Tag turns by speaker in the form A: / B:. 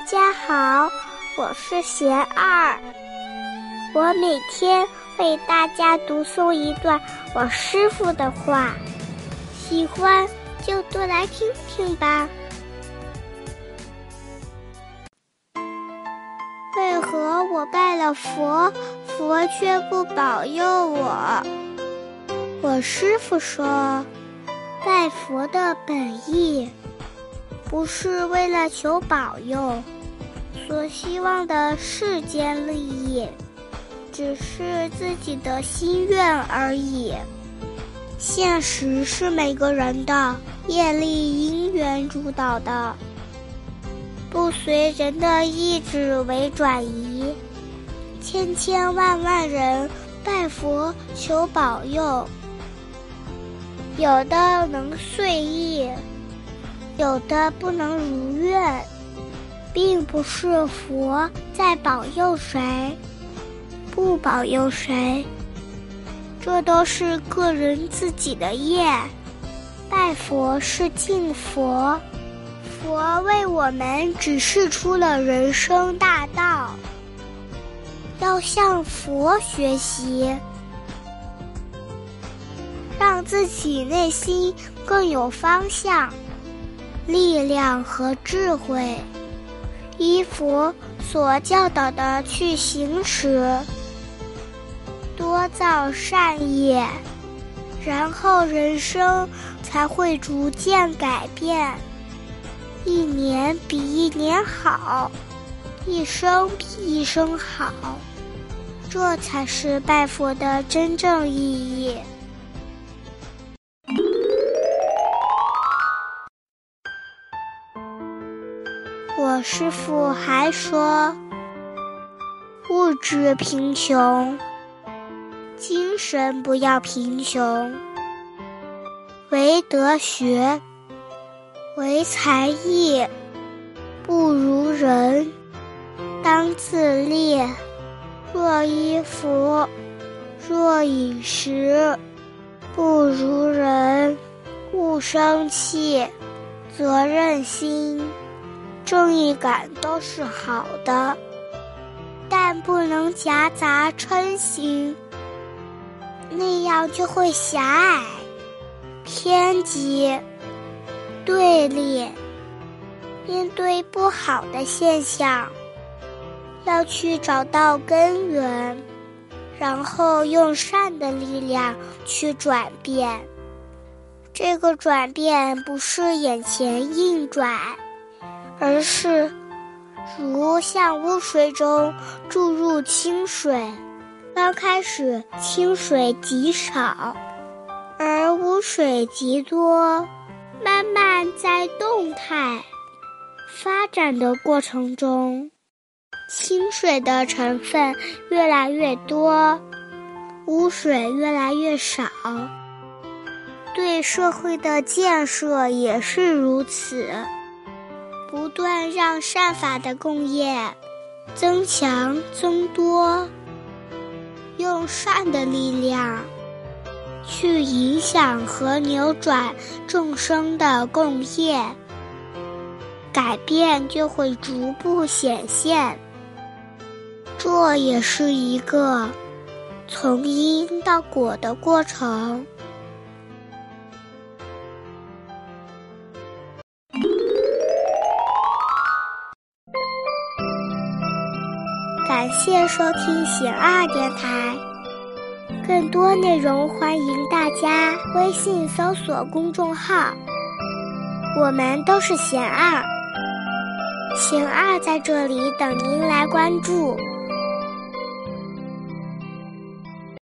A: 大家好，我是贤二。我每天为大家读诵一段我师傅的话，喜欢就多来听听吧。为何我拜了佛，佛却不保佑我？我师傅说，拜佛的本意。不是为了求保佑，所希望的世间利益，只是自己的心愿而已。现实是每个人的业力因缘主导的，不随人的意志为转移。千千万万人拜佛求保佑，有的能遂意。有的不能如愿，并不是佛在保佑谁，不保佑谁，这都是个人自己的业。拜佛是敬佛，佛为我们指示出了人生大道，要向佛学习，让自己内心更有方向。力量和智慧，依佛所教导的去行持，多造善业，然后人生才会逐渐改变，一年比一年好，一生比一生好，这才是拜佛的真正意义。师父还说：“物质贫穷，精神不要贫穷。唯德学，唯才艺，不如人。当自立。若衣服，若饮食，不如人。勿生气，责任心。”正义感都是好的，但不能夹杂嗔心，那样就会狭隘、偏激、对立。面对不好的现象，要去找到根源，然后用善的力量去转变。这个转变不是眼前硬转。而是，如向污水中注入清水，刚开始清水极少，而污水极多，慢慢在动态发展的过程中，清水的成分越来越多，污水越来越少。对社会的建设也是如此。不断让善法的共业增强增多，用善的力量去影响和扭转众生的共业，改变就会逐步显现。这也是一个从因到果的过程。感谢收听贤二电台，更多内容欢迎大家微信搜索公众号。我们都是贤二，贤二在这里等您来关注。